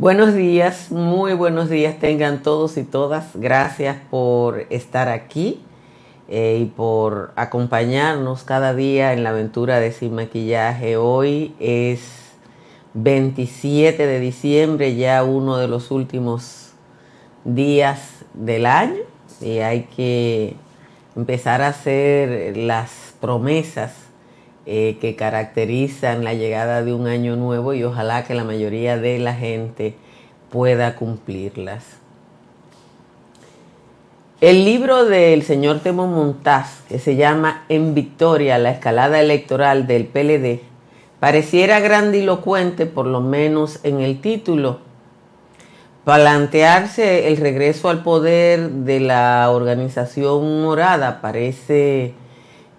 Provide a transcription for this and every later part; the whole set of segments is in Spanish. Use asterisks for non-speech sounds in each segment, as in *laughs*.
Buenos días, muy buenos días tengan todos y todas. Gracias por estar aquí eh, y por acompañarnos cada día en la aventura de Sin Maquillaje. Hoy es 27 de diciembre, ya uno de los últimos días del año y hay que empezar a hacer las promesas eh, que caracterizan la llegada de un año nuevo y ojalá que la mayoría de la gente pueda cumplirlas. El libro del señor Temo Montaz, que se llama En Victoria, la escalada electoral del PLD, pareciera grandilocuente, por lo menos en el título, plantearse el regreso al poder de la organización morada parece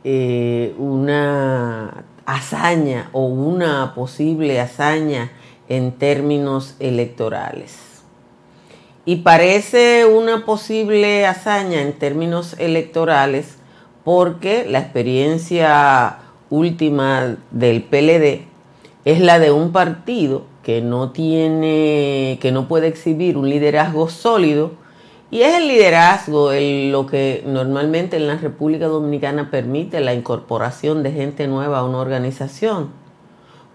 eh, una hazaña o una posible hazaña en términos electorales. Y parece una posible hazaña en términos electorales porque la experiencia última del PLD es la de un partido que no tiene, que no puede exhibir un liderazgo sólido y es el liderazgo lo que normalmente en la República Dominicana permite la incorporación de gente nueva a una organización.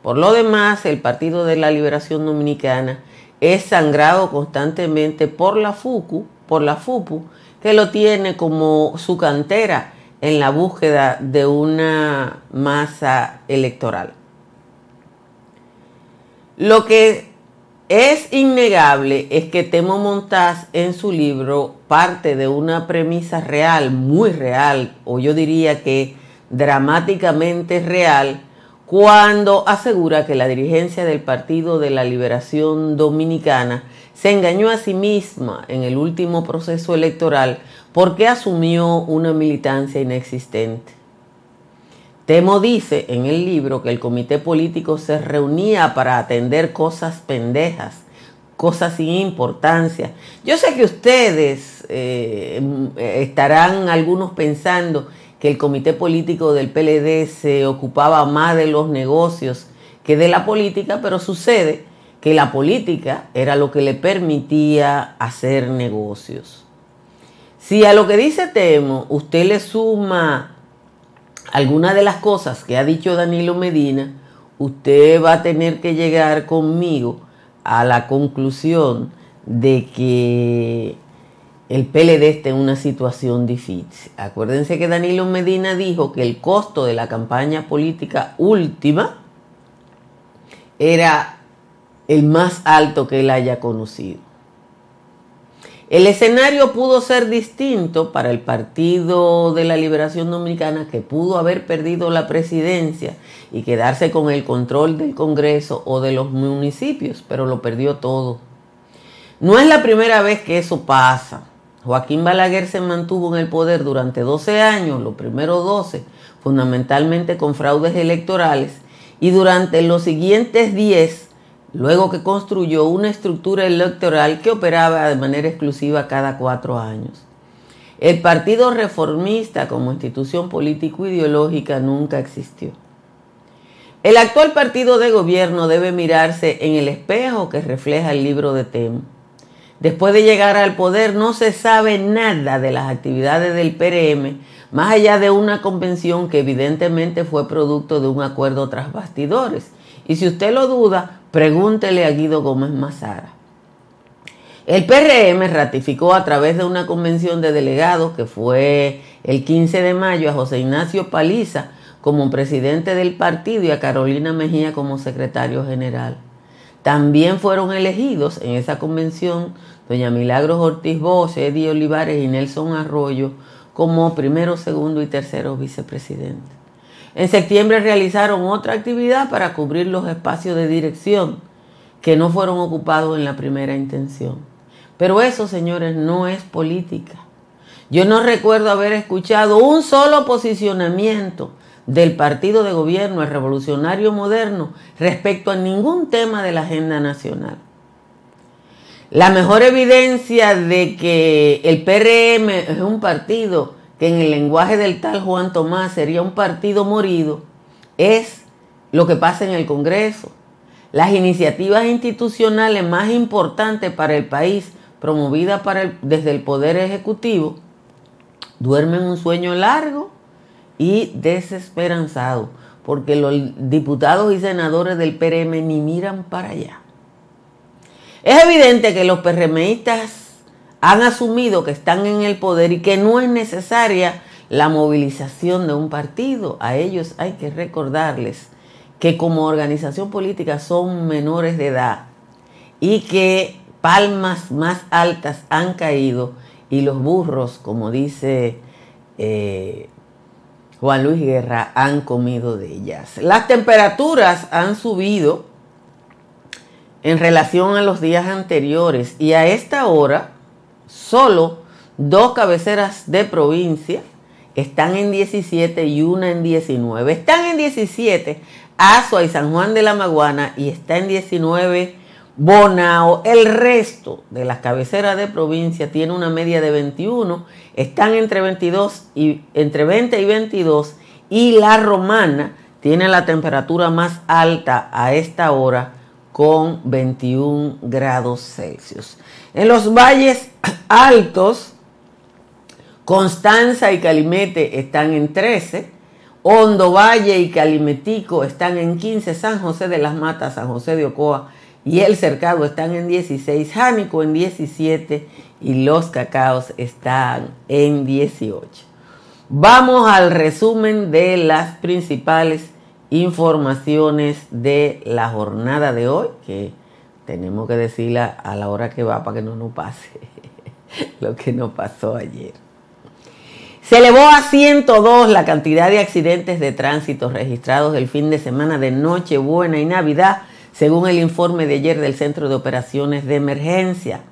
Por lo demás, el Partido de la Liberación Dominicana es sangrado constantemente por la FUCU, por la FUPU, que lo tiene como su cantera en la búsqueda de una masa electoral. Lo que es innegable es que Temo Montaz en su libro parte de una premisa real, muy real, o yo diría que dramáticamente real, cuando asegura que la dirigencia del Partido de la Liberación Dominicana se engañó a sí misma en el último proceso electoral porque asumió una militancia inexistente. Temo dice en el libro que el comité político se reunía para atender cosas pendejas, cosas sin importancia. Yo sé que ustedes eh, estarán algunos pensando que el comité político del PLD se ocupaba más de los negocios que de la política, pero sucede que la política era lo que le permitía hacer negocios. Si a lo que dice Temo usted le suma algunas de las cosas que ha dicho Danilo Medina, usted va a tener que llegar conmigo a la conclusión de que el PLD está en una situación difícil. Acuérdense que Danilo Medina dijo que el costo de la campaña política última era el más alto que él haya conocido. El escenario pudo ser distinto para el Partido de la Liberación Dominicana que pudo haber perdido la presidencia y quedarse con el control del Congreso o de los municipios, pero lo perdió todo. No es la primera vez que eso pasa. Joaquín Balaguer se mantuvo en el poder durante 12 años, los primeros 12, fundamentalmente con fraudes electorales, y durante los siguientes 10 luego que construyó una estructura electoral que operaba de manera exclusiva cada cuatro años. El Partido Reformista como institución político-ideológica nunca existió. El actual partido de gobierno debe mirarse en el espejo que refleja el libro de Temo. Después de llegar al poder no se sabe nada de las actividades del PRM, más allá de una convención que evidentemente fue producto de un acuerdo tras bastidores. Y si usted lo duda, Pregúntele a Guido Gómez Mazara. El PRM ratificó a través de una convención de delegados que fue el 15 de mayo a José Ignacio Paliza como presidente del partido y a Carolina Mejía como secretario general. También fueron elegidos en esa convención doña Milagros Ortiz Bosch, Eddie Olivares y Nelson Arroyo como primero, segundo y tercero vicepresidente. En septiembre realizaron otra actividad para cubrir los espacios de dirección que no fueron ocupados en la primera intención. Pero eso, señores, no es política. Yo no recuerdo haber escuchado un solo posicionamiento del partido de gobierno, el revolucionario moderno, respecto a ningún tema de la agenda nacional. La mejor evidencia de que el PRM es un partido que en el lenguaje del tal Juan Tomás sería un partido morido, es lo que pasa en el Congreso. las iniciativas institucionales más importantes para el país, promovidas desde el Poder Ejecutivo, duermen un sueño largo y desesperanzado, porque los diputados y senadores del PRM ni miran para allá. Es evidente que los PRMistas han asumido que están en el poder y que no es necesaria la movilización de un partido. A ellos hay que recordarles que como organización política son menores de edad y que palmas más altas han caído y los burros, como dice eh, Juan Luis Guerra, han comido de ellas. Las temperaturas han subido en relación a los días anteriores y a esta hora solo dos cabeceras de provincia están en 17 y una en 19. Están en 17 Azua y San Juan de la Maguana y está en 19 Bonao. El resto de las cabeceras de provincia tiene una media de 21, están entre 22 y entre 20 y 22 y la romana tiene la temperatura más alta a esta hora con 21 grados Celsius. En los valles altos, Constanza y Calimete están en 13, Hondo Valle y Calimetico están en 15, San José de las Matas, San José de Ocoa y El Cercado están en 16, Jánico en 17 y Los Cacaos están en 18. Vamos al resumen de las principales informaciones de la jornada de hoy, que tenemos que decirla a la hora que va para que no nos pase *laughs* lo que nos pasó ayer. Se elevó a 102 la cantidad de accidentes de tránsito registrados el fin de semana de Nochebuena y Navidad, según el informe de ayer del Centro de Operaciones de Emergencia.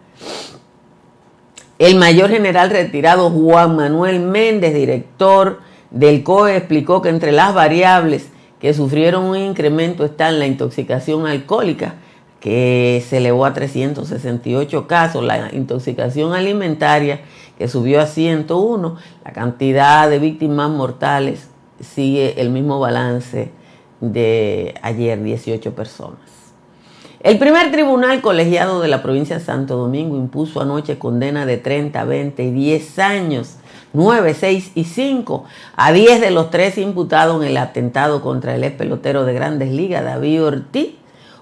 El mayor general retirado Juan Manuel Méndez, director del COE, explicó que entre las variables que sufrieron un incremento están la intoxicación alcohólica, que se elevó a 368 casos, la intoxicación alimentaria que subió a 101. La cantidad de víctimas mortales sigue el mismo balance de ayer, 18 personas. El primer tribunal colegiado de la provincia de Santo Domingo impuso anoche condena de 30, 20 y 10 años, 9, 6 y 5 a 10 de los tres imputados en el atentado contra el ex pelotero de grandes ligas, David Ortiz,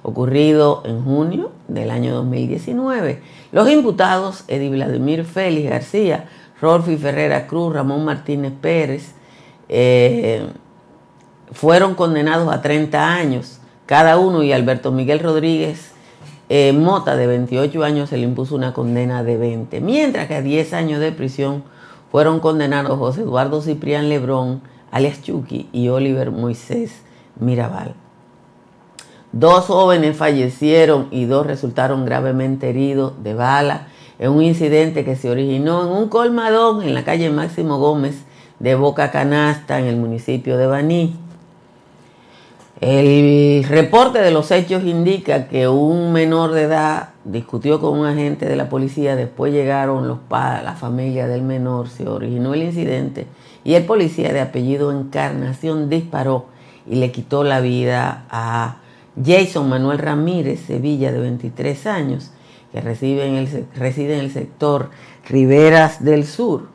ocurrido en junio del año 2019. Los imputados, Eddie Vladimir Félix García, Rolfi Ferrera Cruz, Ramón Martínez Pérez, eh, fueron condenados a 30 años cada uno y Alberto Miguel Rodríguez eh, Mota, de 28 años, se le impuso una condena de 20, mientras que a 10 años de prisión fueron condenados José Eduardo Ciprián Lebrón, alias Chucky, y Oliver Moisés Mirabal. Dos jóvenes fallecieron y dos resultaron gravemente heridos de bala en un incidente que se originó en un colmadón en la calle Máximo Gómez de Boca Canasta en el municipio de Baní. El reporte de los hechos indica que un menor de edad discutió con un agente de la policía, después llegaron los la familia del menor, se originó el incidente y el policía de apellido Encarnación disparó y le quitó la vida a Jason Manuel Ramírez Sevilla, de 23 años, que reside en el, sector Riberas del Sur,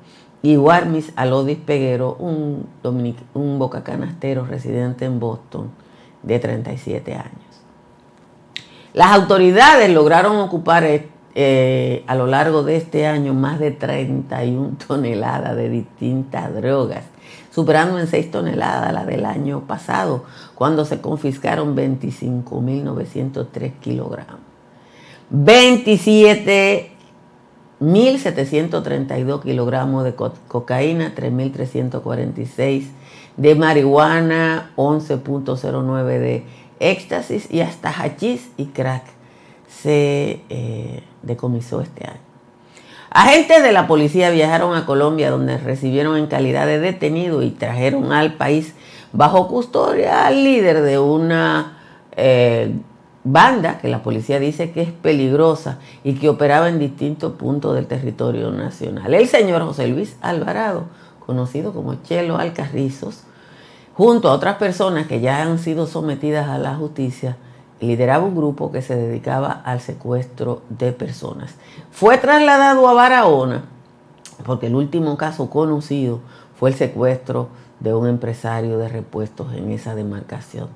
y Warmis Alodis Peguero, un, un bocacanastero residente en Boston, de 37 años. Las autoridades lograron ocupar eh, a lo largo de este año más de 31 toneladas de distintas drogas superando en 6 toneladas la del año pasado, cuando se confiscaron 25.903 kilogramos. 27.732 kilogramos de cocaína, 3.346 de marihuana, 11.09 de éxtasis y hasta hachís y crack se eh, decomisó este año. Agentes de la policía viajaron a Colombia donde recibieron en calidad de detenido y trajeron al país bajo custodia al líder de una eh, banda que la policía dice que es peligrosa y que operaba en distintos puntos del territorio nacional. El señor José Luis Alvarado, conocido como Chelo Alcarrizos, junto a otras personas que ya han sido sometidas a la justicia, lideraba un grupo que se dedicaba al secuestro de personas. Fue trasladado a Barahona porque el último caso conocido fue el secuestro de un empresario de repuestos en esa demarcación.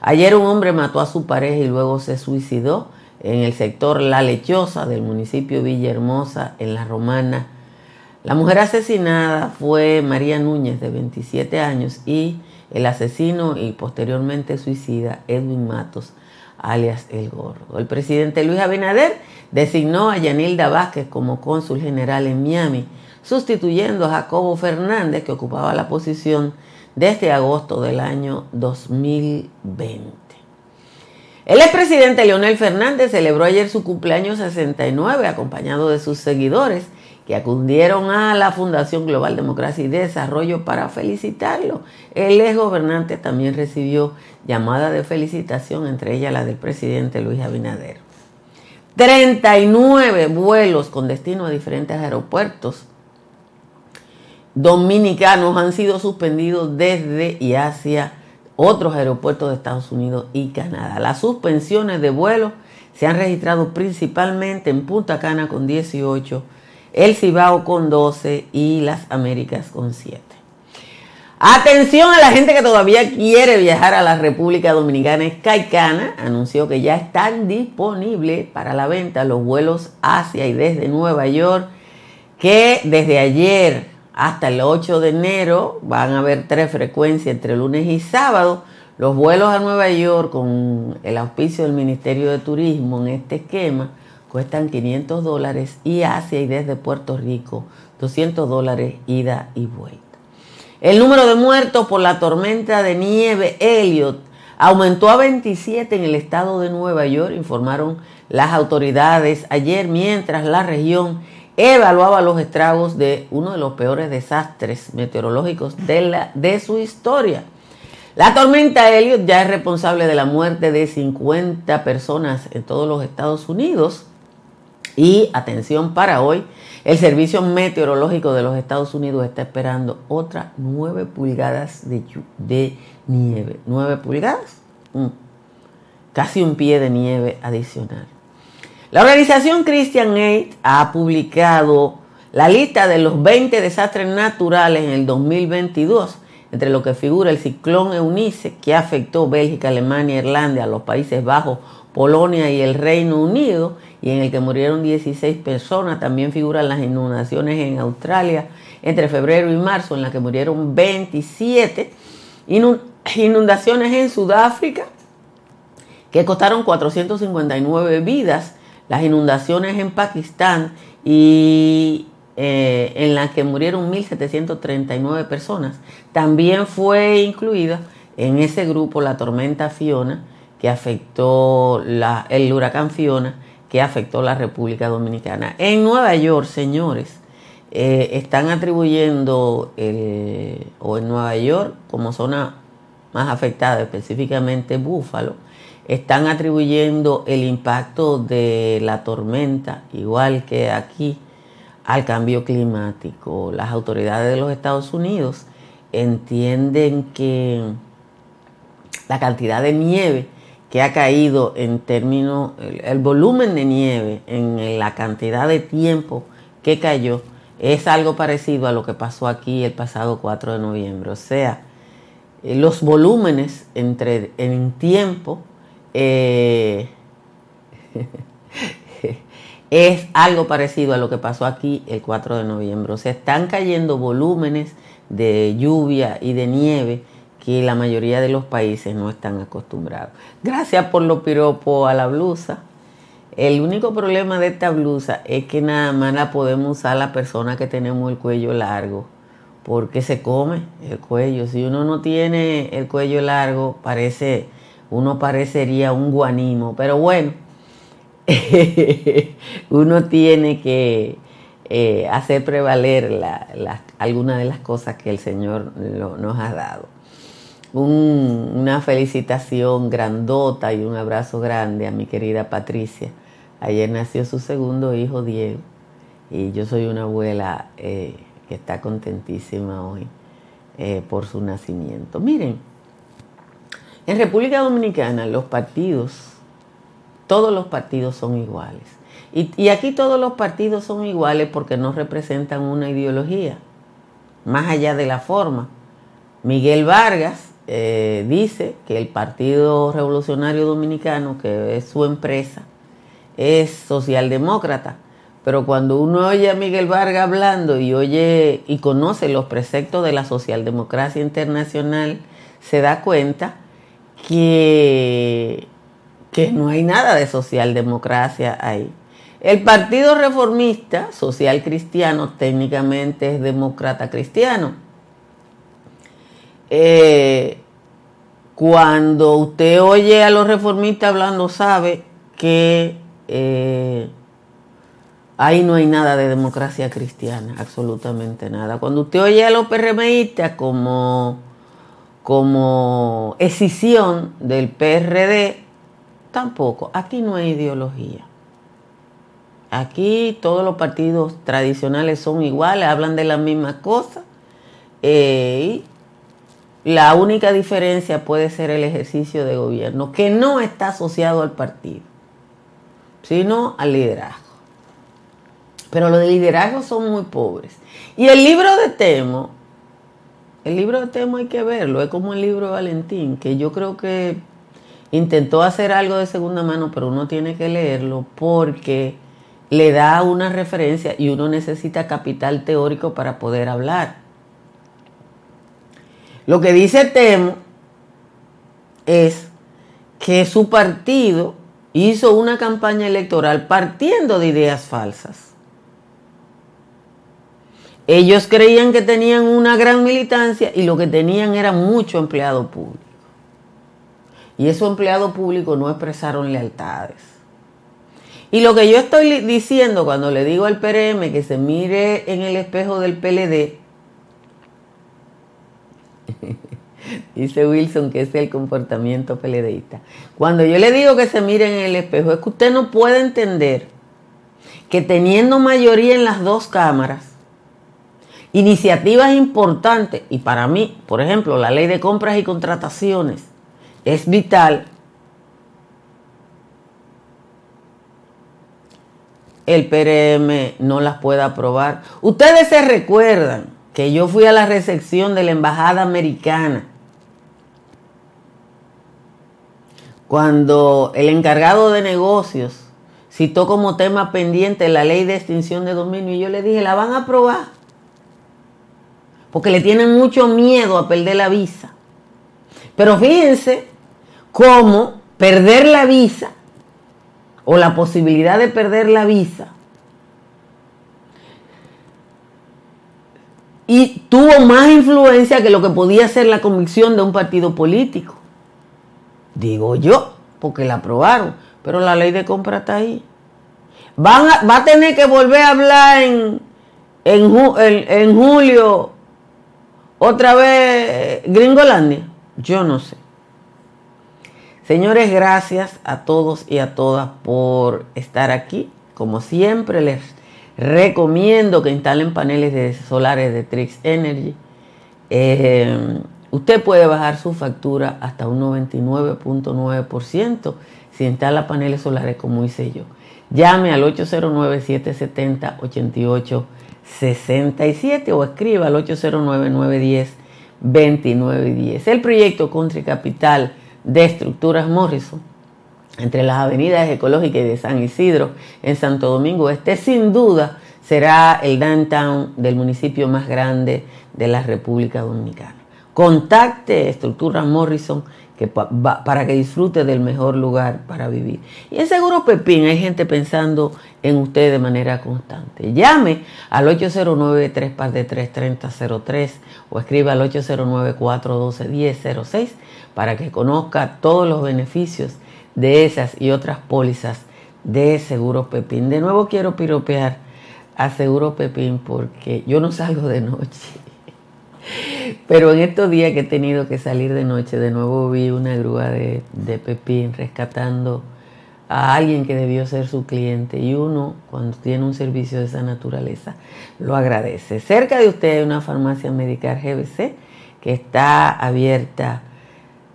Ayer un hombre mató a su pareja y luego se suicidó en el sector La Lechosa del municipio Villahermosa, en La Romana. La mujer asesinada fue María Núñez, de 27 años, y el asesino y posteriormente suicida Edwin Matos, alias El Gordo. El presidente Luis Abinader designó a Yanilda Vázquez como cónsul general en Miami, sustituyendo a Jacobo Fernández, que ocupaba la posición desde agosto del año 2020. El expresidente Leonel Fernández celebró ayer su cumpleaños 69 acompañado de sus seguidores que acudieron a la Fundación Global Democracia y Desarrollo para felicitarlo. El ex gobernante también recibió llamada de felicitación, entre ellas la del presidente Luis Abinader. 39 vuelos con destino a diferentes aeropuertos dominicanos han sido suspendidos desde y hacia otros aeropuertos de Estados Unidos y Canadá. Las suspensiones de vuelo se han registrado principalmente en Punta Cana con 18, El Cibao con 12 y las Américas con 7. Atención a la gente que todavía quiere viajar a la República Dominicana. Skycana anunció que ya están disponibles para la venta los vuelos hacia y desde Nueva York, que desde ayer hasta el 8 de enero van a haber tres frecuencias entre lunes y sábado. Los vuelos a Nueva York con el auspicio del Ministerio de Turismo en este esquema cuestan 500 dólares y hacia y desde Puerto Rico 200 dólares ida y vuelta. El número de muertos por la tormenta de nieve Elliot aumentó a 27 en el estado de Nueva York, informaron las autoridades ayer, mientras la región evaluaba los estragos de uno de los peores desastres meteorológicos de, la, de su historia. La tormenta Elliot ya es responsable de la muerte de 50 personas en todos los Estados Unidos. Y atención para hoy, el Servicio Meteorológico de los Estados Unidos está esperando otras 9 pulgadas de, nieve. 9 pulgadas, mm. casi un pie de nieve adicional. La organización Christian Aid ha publicado la lista de los 20 desastres naturales en el 2022, entre lo que figura el ciclón Eunice, que afectó Bélgica, Alemania, Irlanda, los Países Bajos, Polonia y el Reino Unido, y en el que murieron 16 personas. También figuran las inundaciones en Australia entre febrero y marzo, en las que murieron 27. Inundaciones en Sudáfrica, que costaron 459 vidas las inundaciones en Pakistán y eh, en las que murieron 1.739 personas. También fue incluida en ese grupo la tormenta Fiona, que afectó el huracán Fiona, que afectó la República Dominicana. En Nueva York, señores, eh, están atribuyendo, o en Nueva York, como zona más afectada, específicamente Búfalo, están atribuyendo el impacto de la tormenta, igual que aquí, al cambio climático. Las autoridades de los Estados Unidos entienden que la cantidad de nieve que ha caído en términos, el, volumen de nieve en la cantidad de tiempo que cayó, es algo parecido a lo que pasó aquí el pasado 4 de noviembre. O sea, los volúmenes entre, en tiempo eh, *laughs* es algo parecido a lo que pasó aquí el 4 de noviembre. O sea, están cayendo volúmenes de lluvia y de nieve que la mayoría de los países no están acostumbrados. Gracias por lo piropo a la blusa. El único problema de esta blusa es que nada más la podemos usar la persona que tenemos el cuello largo, porque se come el cuello. Si uno no tiene el cuello largo, parece uno parecería un guanimo, pero bueno, *laughs* uno tiene que eh, hacer prevaler algunas de las cosas que el Señor nos ha dado. Una felicitación grandota y un abrazo grande a mi querida Patricia. Ayer nació su segundo hijo, Diego, y yo soy una abuela eh, que está contentísima hoy eh, por su nacimiento. Miren, en República Dominicana los partidos todos los partidos son iguales. Y, aquí todos los partidos son iguales porque no representan una ideología, más allá de la forma. Miguel Vargas eh, dice que el Partido Revolucionario Dominicano, que es su empresa, es socialdemócrata. Pero cuando uno oye a Miguel Vargas hablando y oye y conoce los preceptos de la socialdemocracia internacional, se da cuenta que, que no hay nada de socialdemocracia ahí. El Partido Reformista Social Cristiano técnicamente es demócrata cristiano. Eh, cuando usted oye a los reformistas hablando, sabe que eh, ahí no hay nada de democracia cristiana, absolutamente nada. Cuando usted oye a los PRMistas como, como escisión del PRD, tampoco. Aquí no hay ideología. Aquí todos los partidos tradicionales son iguales, hablan de la misma cosa. Eh, la única diferencia puede ser el ejercicio de gobierno, que no está asociado al partido, sino al liderazgo. Pero los de liderazgo son muy pobres. Y el libro de Temo, el libro de Temo hay que verlo, es como el libro de Valentín, que yo creo que intentó hacer algo de segunda mano, pero uno tiene que leerlo porque le da una referencia y uno necesita capital teórico para poder hablar. Lo que dice Temo es que su partido hizo una campaña electoral partiendo de ideas falsas. Ellos creían que tenían una gran militancia y lo que tenían era mucho empleado público. Y esos empleados públicos no expresaron lealtades. Y lo que yo estoy diciendo cuando le digo al PRM que se mire en el espejo del PLD, *laughs* dice Wilson que es el comportamiento PLDista. Cuando yo le digo que se mire en el espejo, es que usted no puede entender que teniendo mayoría en las dos cámaras, iniciativas importantes, y para mí, por ejemplo, la ley de compras y contrataciones es vital el PRM no las pueda aprobar. Ustedes se recuerdan que yo fui a la recepción de la Embajada Americana cuando el encargado de negocios citó como tema pendiente la ley de extinción de dominio y yo le dije, la van a aprobar. Porque le tienen mucho miedo a perder la visa. Pero fíjense cómo perder la visa o la posibilidad de perder la visa y tuvo más influencia que lo que podía ser la convicción de un partido político. Digo yo, porque la aprobaron, pero la ley de compra está ahí. Van va a tener que volver a hablar en, en julio otra vez Gringolandia. Yo no sé. Señores, gracias a todos y a todas por estar aquí. Como siempre, les recomiendo que instalen paneles solares de Trix Energy. Eh, usted puede bajar su factura hasta un 99.9% si instala paneles solares como hice yo. Llame al 809-770-8867 o escriba al 809-910-2910. El proyecto Country Capital de estructuras Morrison entre las avenidas ecológicas de San Isidro en Santo Domingo Este sin duda será el downtown del municipio más grande de la República Dominicana. Contacte Estructuras Morrison para que disfrute del mejor lugar para vivir. Y en Seguro Pepín hay gente pensando en usted de manera constante. Llame al 809-3 o escriba al 809-412-1006 para que conozca todos los beneficios de esas y otras pólizas de Seguro Pepín. De nuevo quiero piropear a Seguro Pepín porque yo no salgo de noche. *laughs* Pero en estos días que he tenido que salir de noche, de nuevo vi una grúa de, de Pepín rescatando a alguien que debió ser su cliente y uno cuando tiene un servicio de esa naturaleza lo agradece. Cerca de usted hay una farmacia medical GBC que está abierta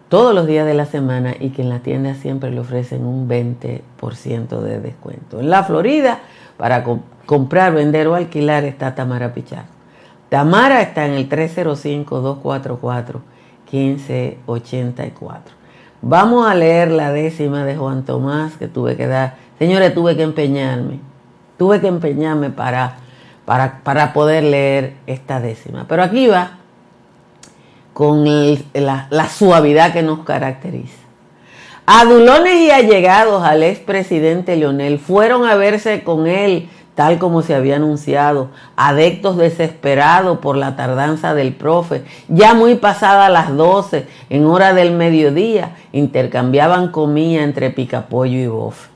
todos los días de la semana y que en la tienda siempre le ofrecen un 20% de descuento. En la Florida, para comprar, vender o alquilar está Tamara Pichar. Tamara está en el 305-244-1584. Vamos a leer la décima de Juan Tomás que tuve que dar. Señores, tuve que empeñarme. Tuve que empeñarme para, para, para poder leer esta décima. Pero aquí va con la, suavidad que nos caracteriza. Adulones y allegados al expresidente Leonel fueron a verse con él, tal como se había anunciado, adeptos desesperados por la tardanza del profe, ya muy pasadas las 12, en hora del mediodía, intercambiaban comida entre picapollo y bofe.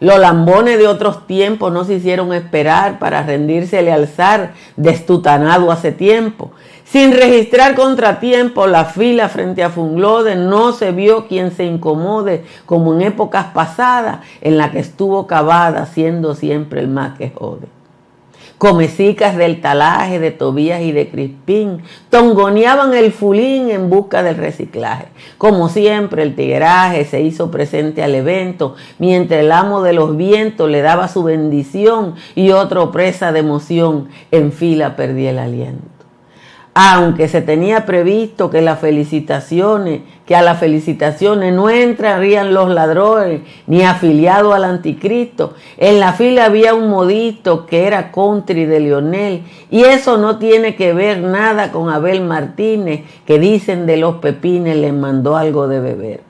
Los lambones de otros tiempos no se hicieron esperar para rendírsele al zar destutanado hace tiempo. Sin registrar contratiempo, la fila frente a Funglode no se vio quien se incomode como en épocas pasadas en la que estuvo cavada siendo siempre el más que jode comecicas del talaje, de Tobías y de Crispín, tongoneaban el fulín en busca del reciclaje. Como siempre, el tigueraje se hizo presente al evento, mientras el amo de los vientos le daba su bendición y otro presa de emoción en fila perdía el aliento aunque se tenía previsto que las felicitaciones, que a las felicitaciones no entrarían los ladrones ni afiliados al anticristo, en la fila había un modito que era country de Lionel y eso no tiene que ver nada con Abel Martínez que dicen de los pepines le mandó algo de beber.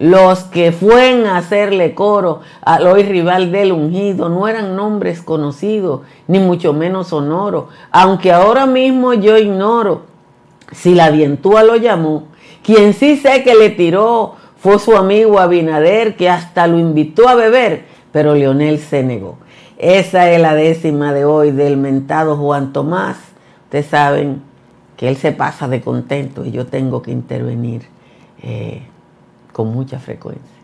Los que fueron a hacerle coro al hoy rival del ungido no eran nombres conocidos, ni mucho menos sonoros, aunque ahora mismo yo ignoro si la dientúa lo llamó. Quien sí sé que le tiró fue su amigo Abinader, que hasta lo invitó a beber, pero Leonel se negó. Esa es la décima de hoy del mentado Juan Tomás. Ustedes saben que él se pasa de contento y yo tengo que intervenir. Eh, mucha frecuencia.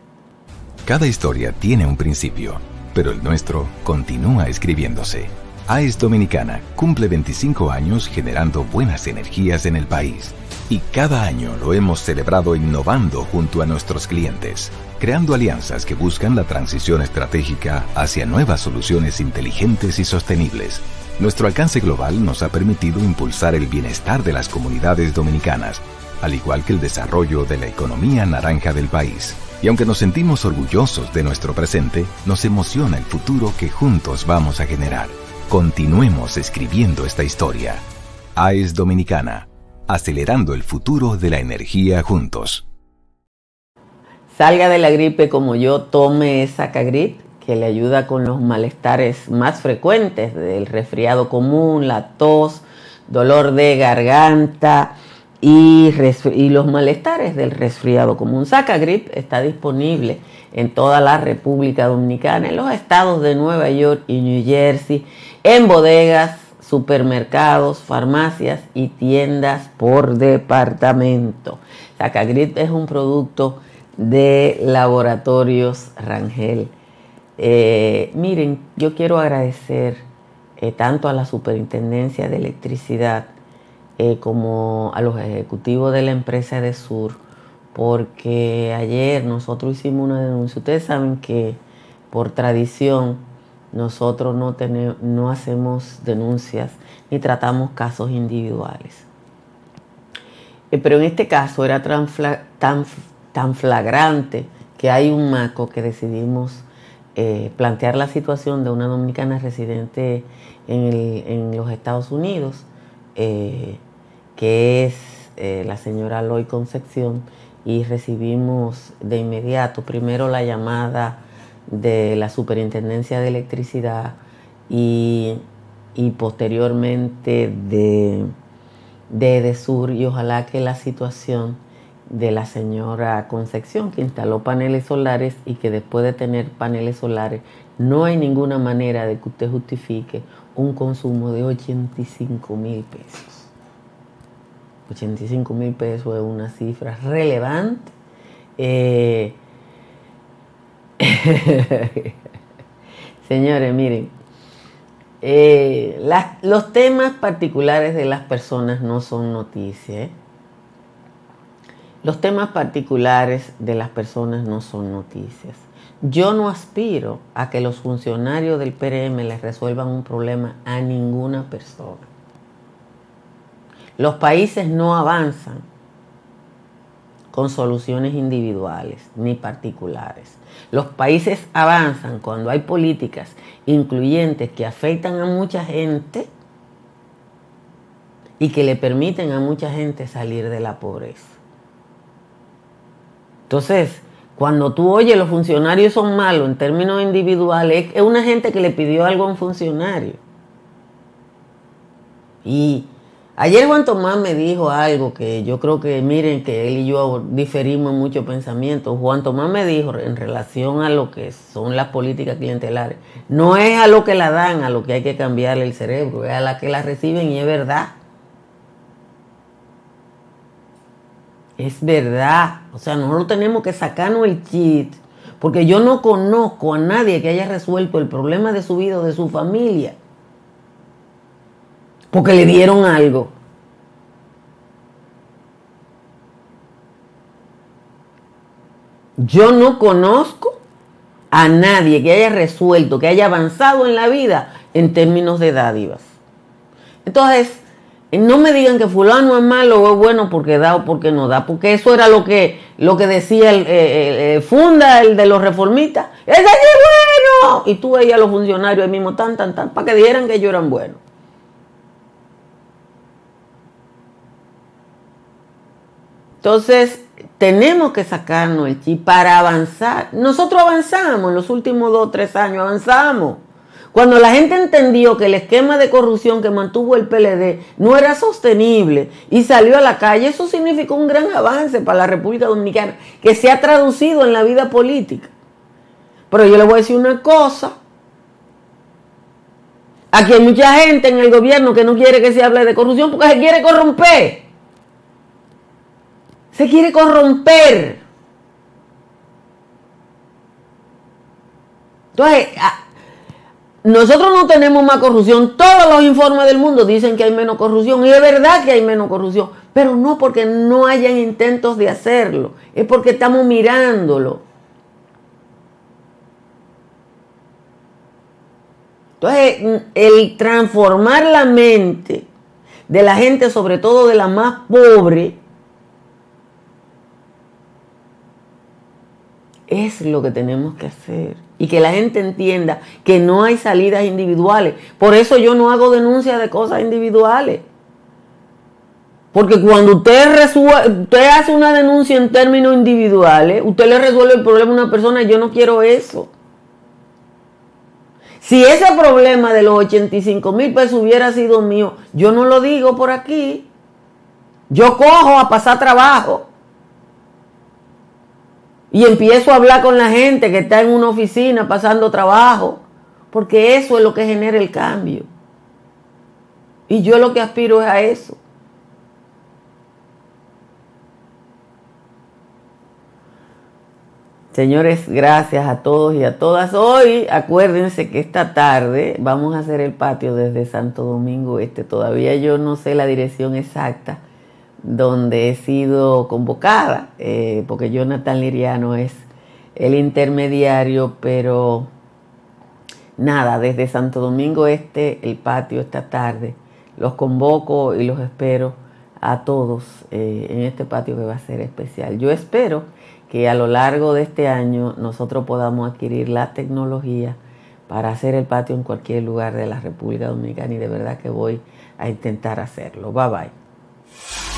Cada historia tiene un principio, pero el nuestro continúa escribiéndose. AES Dominicana cumple 25 años generando buenas energías en el país. Y cada año lo hemos celebrado innovando junto a nuestros clientes, creando alianzas que buscan la transición estratégica hacia nuevas soluciones inteligentes y sostenibles. Nuestro alcance global nos ha permitido impulsar el bienestar de las comunidades dominicanas al igual que el desarrollo de la economía naranja del país. Y aunque nos sentimos orgullosos de nuestro presente, nos emociona el futuro que juntos vamos a generar. Continuemos escribiendo esta historia. AES Dominicana, acelerando el futuro de la energía juntos. Salga de la gripe como yo, tome Sacagrip, que le ayuda con los malestares más frecuentes del resfriado común, la tos, dolor de garganta, y, los malestares del resfriado común. Sacagrip está disponible en toda la República Dominicana, en los estados de Nueva York y New Jersey, en bodegas, supermercados, farmacias y tiendas por departamento. Sacagrip es un producto de laboratorios Rangel. Eh, miren, yo quiero agradecer eh, tanto a la Superintendencia de Electricidad eh, como a los ejecutivos de la empresa de Sur, porque ayer nosotros hicimos una denuncia. Ustedes saben que por tradición nosotros no, tenemos, no hacemos denuncias ni tratamos casos individuales. Eh, pero en este caso era tan, tan, flagrante que hay un maco que decidimos eh, plantear la situación de una dominicana residente en, los Estados Unidos que es eh, la señora Loy Concepción, y recibimos de inmediato primero la llamada de la Superintendencia de Electricidad y, posteriormente de, de Edesur y ojalá que la situación de la señora Concepción que instaló paneles solares y que después de tener paneles solares no hay ninguna manera de que usted justifique un consumo de 85 mil pesos. 85 mil pesos es una cifra relevante. Eh, *laughs* señores, miren, eh, los temas particulares de las personas no son noticias. Los temas particulares de las personas no son noticias. Yo no aspiro a que los funcionarios del PRM les resuelvan un problema a ninguna persona. Los países no avanzan con soluciones individuales ni particulares. Los países avanzan cuando hay políticas incluyentes que afectan a mucha gente y que le permiten a mucha gente salir de la pobreza. Entonces, cuando tú oyes los funcionarios son malos en términos individuales, es una gente que le pidió algo a un funcionario. Y Ayer Juan Tomás me dijo algo que yo creo que miren que él y yo diferimos en muchos pensamientos. Juan Tomás me dijo en relación a lo que son las políticas clientelares, no es a lo que la dan, a lo que hay que cambiarle el cerebro, es a la que la reciben y es verdad. Es verdad. O sea, nosotros tenemos que sacarnos el chit, porque yo no conozco a nadie que haya resuelto el problema de su vida o de su familia porque le dieron algo. Yo no conozco a nadie que haya resuelto, que haya avanzado en la vida en términos de dádivas. Entonces, no me digan que fulano es malo o es bueno porque da o porque no da, porque eso era lo que, lo que decía el, eh, funda, el de los reformistas. ¡Ese es bueno! Y tú veías a los funcionarios ahí mismo tan, tan, tan, para que dijeran que ellos eran buenos. Entonces, tenemos que sacarnos el chip para avanzar. Nosotros avanzamos en los últimos dos o tres años, avanzamos. Cuando la gente entendió que el esquema de corrupción que mantuvo el PLD no era sostenible y salió a la calle, eso significó un gran avance para la República Dominicana que se ha traducido en la vida política. Pero yo le voy a decir una cosa. Aquí hay mucha gente en el gobierno que no quiere que se hable de corrupción porque se quiere corromper se quiere corromper. Entonces, nosotros no tenemos más corrupción. Todos los informes del mundo dicen que hay menos corrupción. Y es verdad que hay menos corrupción. Pero no porque no hayan intentos de hacerlo. Es porque estamos mirándolo. Entonces, el transformar la mente de la gente, sobre todo de la más pobre, es lo que tenemos que hacer. Y que la gente entienda que no hay salidas individuales. Por eso yo no hago denuncias de cosas individuales. Porque cuando usted, usted hace una denuncia en términos individuales, usted le resuelve el problema a una persona, yo no quiero eso. Si ese problema de los 85 mil pesos hubiera sido mío, yo no lo digo por aquí. Yo cojo a pasar trabajo. Y empiezo a hablar con la gente que está en una oficina pasando trabajo, porque eso es lo que genera el cambio. Y yo lo que aspiro es a eso. Señores, gracias a todos y a todas. Hoy, acuérdense que esta tarde vamos a hacer el patio desde Santo Domingo Este. Todavía yo no sé la dirección exacta, donde he sido convocada, eh, porque Jonathan Liriano es el intermediario, pero nada, desde Santo Domingo Este, el patio esta tarde, los convoco y los espero a todos eh, en este patio que va a ser especial. Yo espero que a lo largo de este año nosotros podamos adquirir la tecnología para hacer el patio en cualquier lugar de la República Dominicana y de verdad que voy a intentar hacerlo. Bye bye.